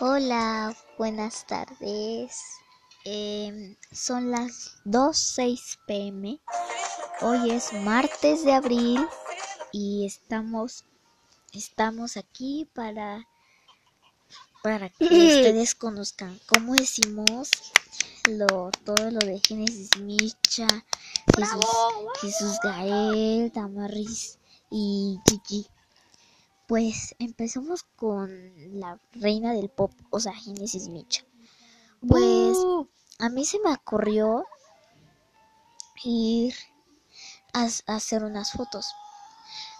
Hola, buenas tardes. Em, son las 2.06 pm. Hoy es martes de abril y estamos, estamos aquí para, para que ustedes conozcan cómo decimos lo, todo lo de Génesis Micha, Jesús, Jesús Gael, Tamaris y Gigi. Pues empezamos con la reina del pop, o sea, Genesis Micha. Pues a mí se me ocurrió ir a, a hacer unas fotos.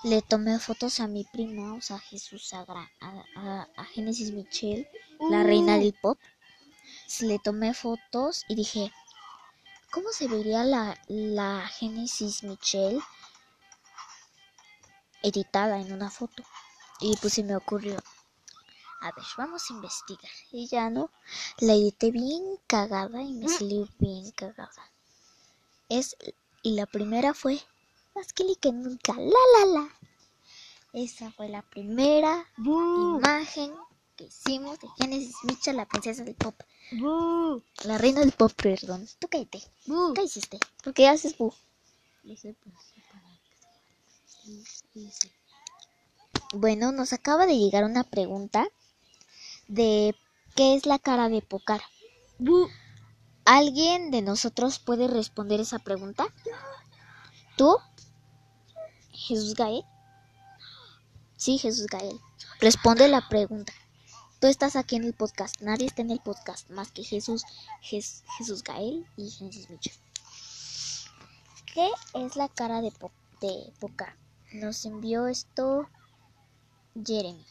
Le tomé fotos a mi prima, o sea, Jesús Sagra, a, a, a Genesis la reina del pop. Le tomé fotos y dije, ¿cómo se vería la, la Genesis editada en una foto? Y pues se me ocurrió, a ver, vamos a investigar. Y ya no, la edité bien cagada y me salió bien cagada. Es, y la primera fue, más que que nunca, la la la. Esa fue la primera imagen que hicimos de Genesis Micha, la princesa del pop. La reina del pop, perdón. Tú cállate. ¿Qué hiciste? ¿Por qué haces bu? Bueno, nos acaba de llegar una pregunta de ¿qué es la cara de Pocar? ¿Alguien de nosotros puede responder esa pregunta? ¿Tú? ¿Jesús Gael? Sí, Jesús Gael. Responde la pregunta. Tú estás aquí en el podcast. Nadie está en el podcast más que Jesús, Jes- Jesús Gael y Jesús Micho. ¿Qué es la cara de, po de Pocar? Nos envió esto Jeremy.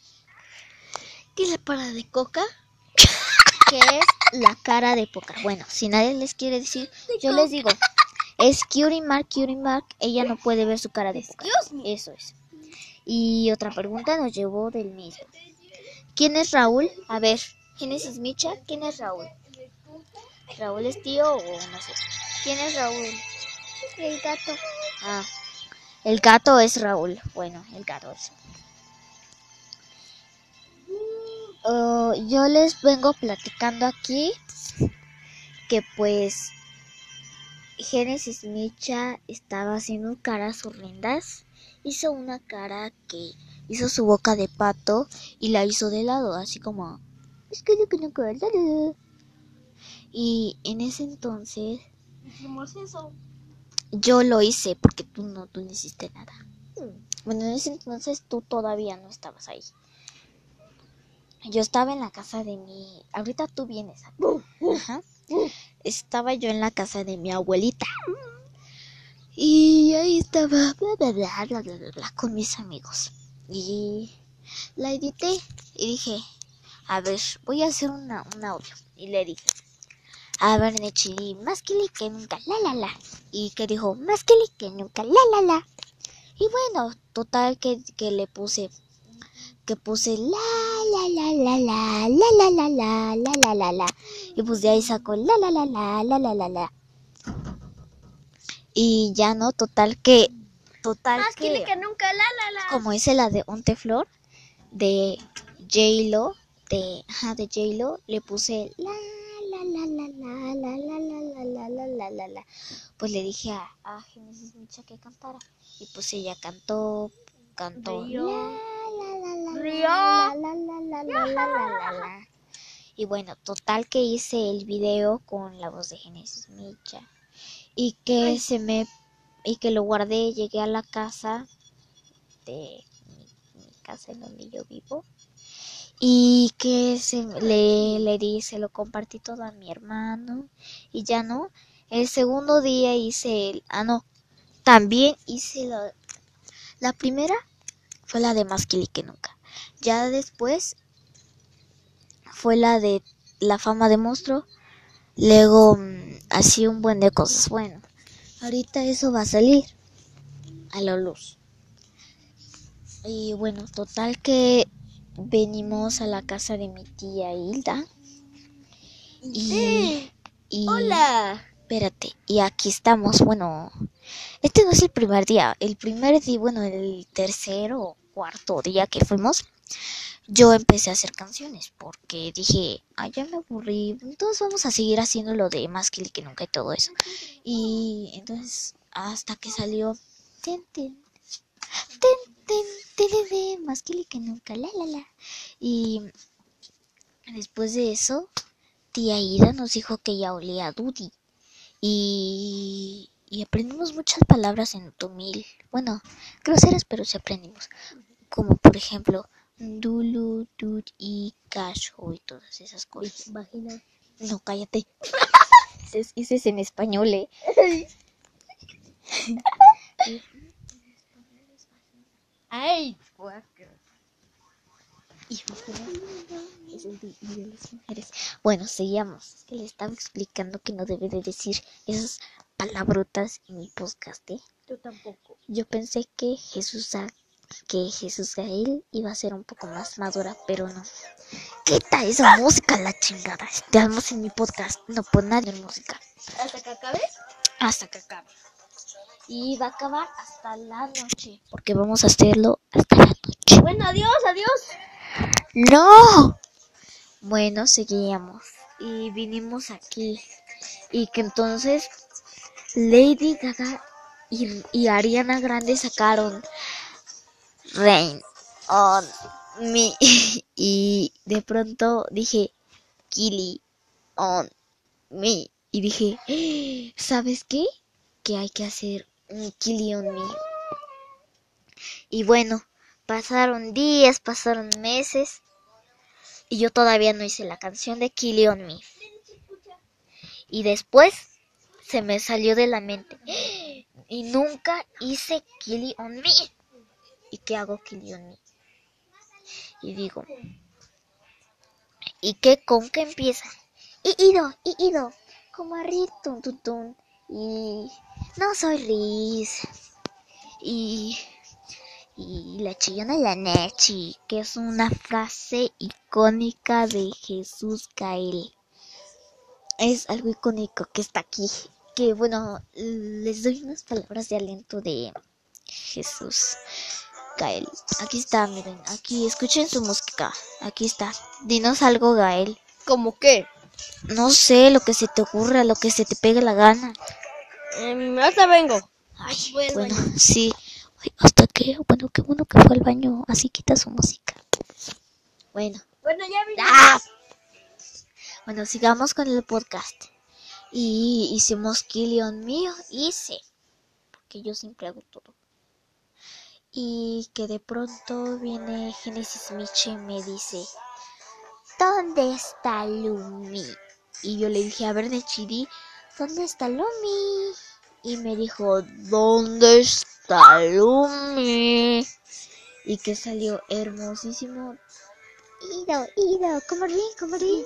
¿Qué es la para de coca? ¿Qué es la cara de Poca? Bueno, si nadie les quiere decir, yo les digo. Es Cutie Mark, Cutie Mark. Ella no puede ver su cara de Poca. Dios mío. Eso es. Y otra pregunta nos llevó del mismo. ¿Quién es Raúl? A ver, Génesis Micha, ¿quién es Raúl? ¿Raúl es tío o no sé? ¿Quién es Raúl? El gato. Ah, el gato es Raúl. Bueno, el gato es. Oh, yo les vengo platicando aquí que pues Génesis Micha estaba haciendo caras horrendas. Hizo una cara que hizo su boca de pato y la hizo de lado, así como es que yo que no quiero dar". Y en ese entonces eso. yo lo hice porque tú no, tú no hiciste nada. Bueno, en ese entonces tú todavía no estabas ahí. Yo estaba en la casa de mi... Ahorita tú vienes aquí. Ajá. Estaba yo en la casa de mi abuelita. Y ahí estaba bla, bla, bla, bla, bla, bla, bla, con mis amigos. Y la edité y dije, a ver, voy a hacer una, un audio. Y le dije, a ver, Nechili, más que que nunca, la la la. Y que dijo, más que que nunca, la la la. Y bueno, total que, que le puse, que puse la la la la la, la la la la, la la la la. Y pues de ahí sacó la la la la, la la la la. Y ya no, total que, total Más que, que, nunca, la la la. como hice la de Onteflor, de J-Lo, de, ajá, de J-Lo, le puse la la la la la la la la la la la la la la pues le dije a, a Genesis Micha que cantara y pues ella cantó cantó la rió. Y bueno, total que hice el video con la voz de Genesis Micha. Y que se me y que lo guardé, llegué a la casa de mi, casa en donde yo vivo. Y que se le, le di, se lo compartí todo a mi hermano. Y ya no. El segundo día hice el. Ah, no. También hice lo, la primera fue la de más Kili que nunca. Ya después fue la de la fama de monstruo. Luego mm, así un buen de cosas. Bueno, ahorita eso va a salir a la luz. Y bueno, total que venimos a la casa de mi tía Hilda. Y, y- Hola. Espérate, y aquí estamos. Bueno, este no es el primer día. El primer día, bueno, el tercero o cuarto día que fuimos, yo empecé a hacer canciones porque dije, ay, ya me aburrí, entonces vamos a seguir haciendo lo de más que que nunca y todo eso. Y entonces, hasta que salió, ten, ten, ten, más que que nunca, la, la, la. Y después de eso, tía Ida nos dijo que ya olía a Dudy. Y, y aprendimos muchas palabras en Tomil. Bueno, groseras, pero sí aprendimos. Como por ejemplo, Dulu, Dud y Casho y todas esas cosas. Vagina. No, cállate. Ese es, ese es en español, ¿eh? Ay. Bueno, seguíamos. Es que le estaba explicando que no debe de decir esas palabrotas en mi podcast, ¿eh? yo tampoco. Yo pensé que Jesús que Jesús Gael iba a ser un poco más madura, pero no. Quita esa música, la chingada. Estamos en mi podcast, no pon nadie en música. ¿Hasta que acabes? Hasta que acabe. Y va a acabar hasta la noche, porque vamos a hacerlo hasta la noche. Bueno, adiós, adiós. ¡No! Bueno, seguíamos. Y vinimos aquí. Y que entonces Lady Gaga y, Ariana Grande sacaron Rain on Me. Y de pronto dije, Killy on Me. Y dije, ¿sabes qué? Que hay que hacer un Killy on Me. Y bueno, pasaron días, pasaron meses. Y yo todavía no hice la canción de Killy on Me. Y después se me salió de la mente. Y nunca hice Killy on Me. ¿Y qué hago Killy on Me? Y digo, ¿y qué con qué empieza? Y ido, y ido, como a Riz, tun. Y no soy Riz. Y y la chillona la Nechi, que es una frase icónica de Jesús Gael. Es algo icónico que está aquí. Que bueno, les doy unas palabras de aliento de Jesús Gael. Aquí está, miren, aquí escuchen su música. Aquí está. Dinos algo, Gael. ¿Cómo qué? No sé, lo que se te ocurra, lo que se te pegue la gana. Em, hasta vengo. Ay, bueno, sí. Ay, hasta que, bueno, qué bueno que fue al baño. Así quita su música. Bueno. Bueno, ya. ¡Ah! Bueno, sigamos con el podcast. Y hicimos Killion mío, hice. Porque yo siempre hago todo. Y que de pronto viene Genesis Miche y me dice, ¿dónde está Lumi? Y yo le dije, a ver, Nechiri, ¿dónde está Lumi? Y me dijo, ¿dónde está Lumi? Y que salió hermosísimo. Ido, Ido, como rin, como rin.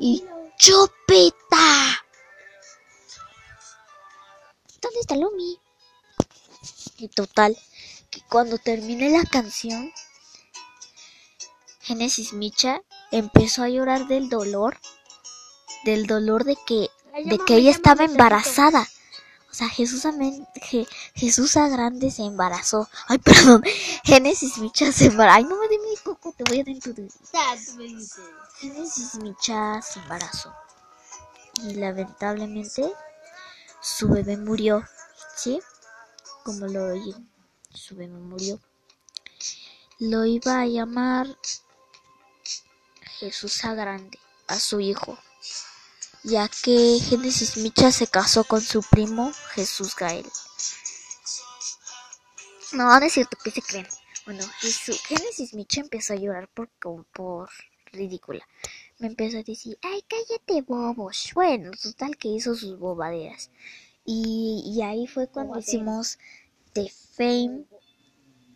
Y chupeta. ¿Dónde está Lumi? Y total, que cuando terminé la canción, Genesis Micha empezó a llorar del dolor, del dolor de que, de que ella estaba embarazada. O sea, Jesús, Amén- Je- Jesús a grande se embarazó. Ay, perdón, Génesis Micha se embarazó. Ay, no me dé mi coco, te voy a dar en tu. Génesis Micha se embarazó. Y lamentablemente su bebé murió. ¿Sí? Como lo oyen. Su bebé murió. Lo iba a llamar Jesús a grande, a su hijo. Ya que Génesis Micha se casó con su primo Jesús Gael. No, no es cierto, ¿qué se creen? Bueno, Génesis Micha empezó a llorar por, por ridícula. Me empezó a decir, ay, cállate, bobos. Bueno, total que hizo sus bobaderas. Y, y ahí fue cuando Bobaderas. hicimos The Fame,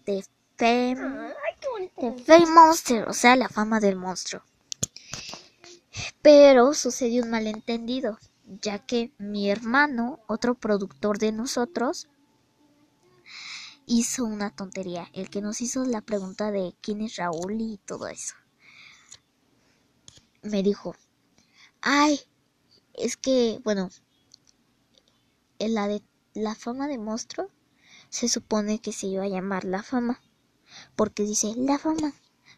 The Fame, Ay, qué bonito. The Fame Monster, o sea, la fama del monstruo. Pero sucedió un malentendido, ya que mi hermano, otro productor de nosotros, hizo una tontería, el que nos hizo la pregunta de quién es Raúl y todo eso. Me dijo, ay, es que, bueno, en la de la fama de monstruo se supone que se iba a llamar la fama, porque dice la fama,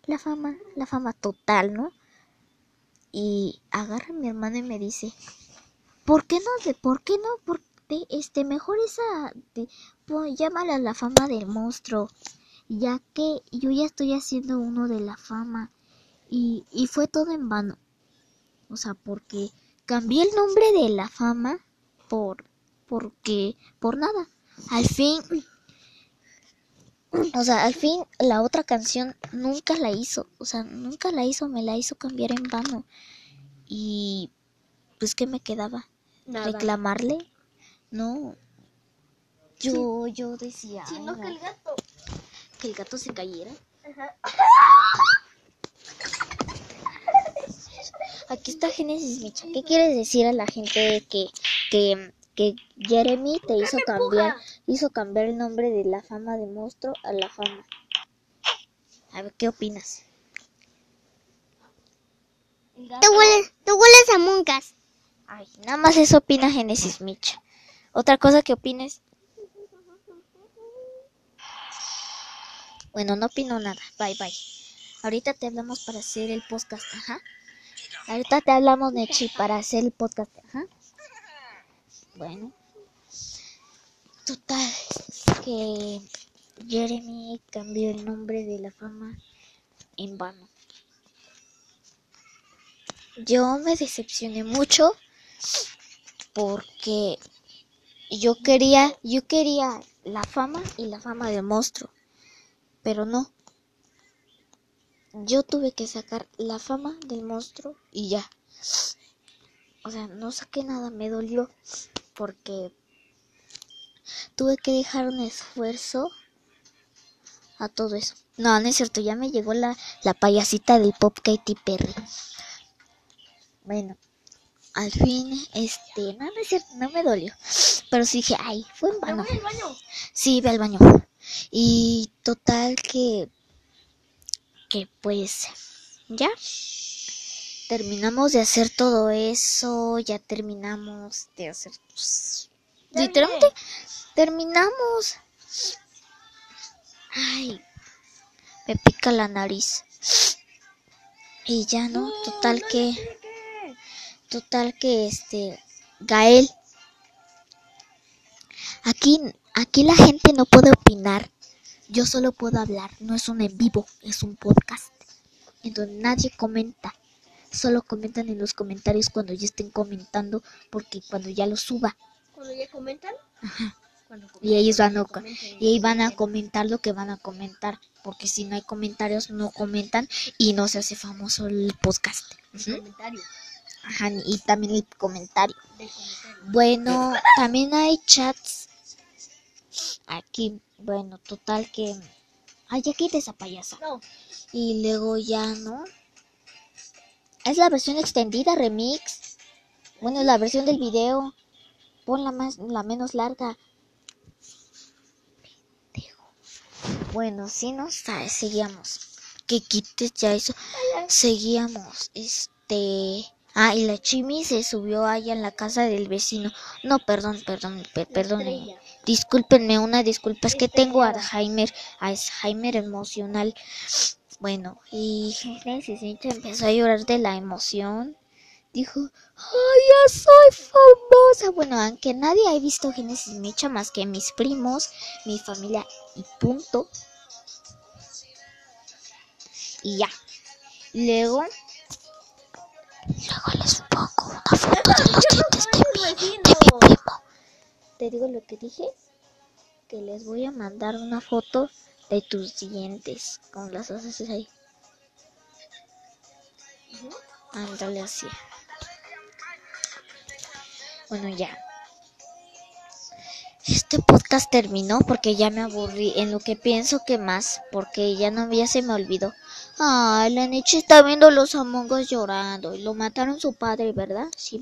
la fama, la fama total, ¿no? Y agarra a mi hermano y me dice, ¿por qué no? De, ¿Por qué no? Por, de, este, mejor esa, de, pon- llámala la fama del monstruo, ya que yo ya estoy haciendo uno de la fama. Y, y fue todo en vano. O sea, porque cambié el nombre de la fama por, porque, por nada. Al fin, o sea, al fin la otra canción nunca la hizo. O sea, nunca la hizo, me la hizo cambiar en vano. Y, pues, ¿qué me quedaba? Nada. ¿Reclamarle? No. Yo, yo decía Sino "Ay, que el gato. que el gato se cayera. Ajá. Aquí está Génesis Micha. ¿Qué quieres decir a la gente que, que, que Jeremy te hizo cambiar, hizo cambiar el nombre de la fama de monstruo a la fama? A ver, ¿qué opinas? Gato. hueles, tú hueles a muncas. Ay, nada más eso opina Génesis Micha. Otra cosa que opines. Bueno, no opino nada. Bye, bye. Ahorita te hablamos para hacer el podcast. Ajá. Ahorita te hablamos, Nechi, para hacer el podcast. Ajá. Bueno. Total. Que Jeremy cambió el nombre de la fama en vano. Yo me decepcioné mucho porque yo quería, yo quería la fama y la fama del monstruo, pero no. Yo tuve que sacar la fama del monstruo y ya. O sea, no saqué nada, me dolió porque tuve que dejar un esfuerzo a todo eso. No, no es cierto, ya me llegó la, la payasita del pop Katy Perry. Bueno, al fin, este, no, no es cierto, no me dolió. Pero sí dije, ay, fue en vano. voy al baño. Sí, ve al baño. Y total que, que pues, ya. Terminamos de hacer todo eso, ya terminamos de hacer, pues, literalmente, terminamos. Ay, me pica la nariz. Y ya no, total que... Total que este Gael aquí aquí la gente no puede opinar. Yo solo puedo hablar, no es un en vivo, es un podcast. En donde nadie comenta. Solo comentan en los comentarios cuando ya estén comentando porque cuando ya lo suba Cuando ya comentan. Cuando y ellos van a, comenten, y ahí van a comentar lo que van a comentar, porque si no hay comentarios no comentan y no se hace famoso el podcast. Ujú. Comentario. Ajá, y también el comentario. Bueno, también hay chats aquí. Bueno, total que. Ay, ya quita esa payasa. No. Y luego ya, ¿no? Es la versión extendida, remix. Bueno, la versión del video. Pon la, más, la menos larga. Bueno, sí, no sabes, seguíamos. Que quites ya eso. Seguíamos. Este. Ah, y la Chimi se subió allá en la casa del vecino. No, perdón, perdón, per- perdón. estrella. Discúlpenme, una disculpa. Es que tengo Alzheimer, Alzheimer emocional. Bueno, y Nietzsche empezó a llorar de la emoción. Dijo, ¡ay, ya soy famosa! Bueno, aunque nadie ha visto Génesis Micha más que mis primos, mi familia y punto. Y ya. Luego, luego les pongo una foto de los dientes de mi, de mi primo. Te digo lo que dije, que les voy a mandar una foto de tus dientes con las haces ahí. Ándale así. Bueno, ya. Este podcast terminó porque ya me aburrí en lo que pienso que más, porque ya no ya se me olvidó. Ay, la Nietzsche está viendo los Among Us llorando y lo mataron su padre, ¿verdad? Sí,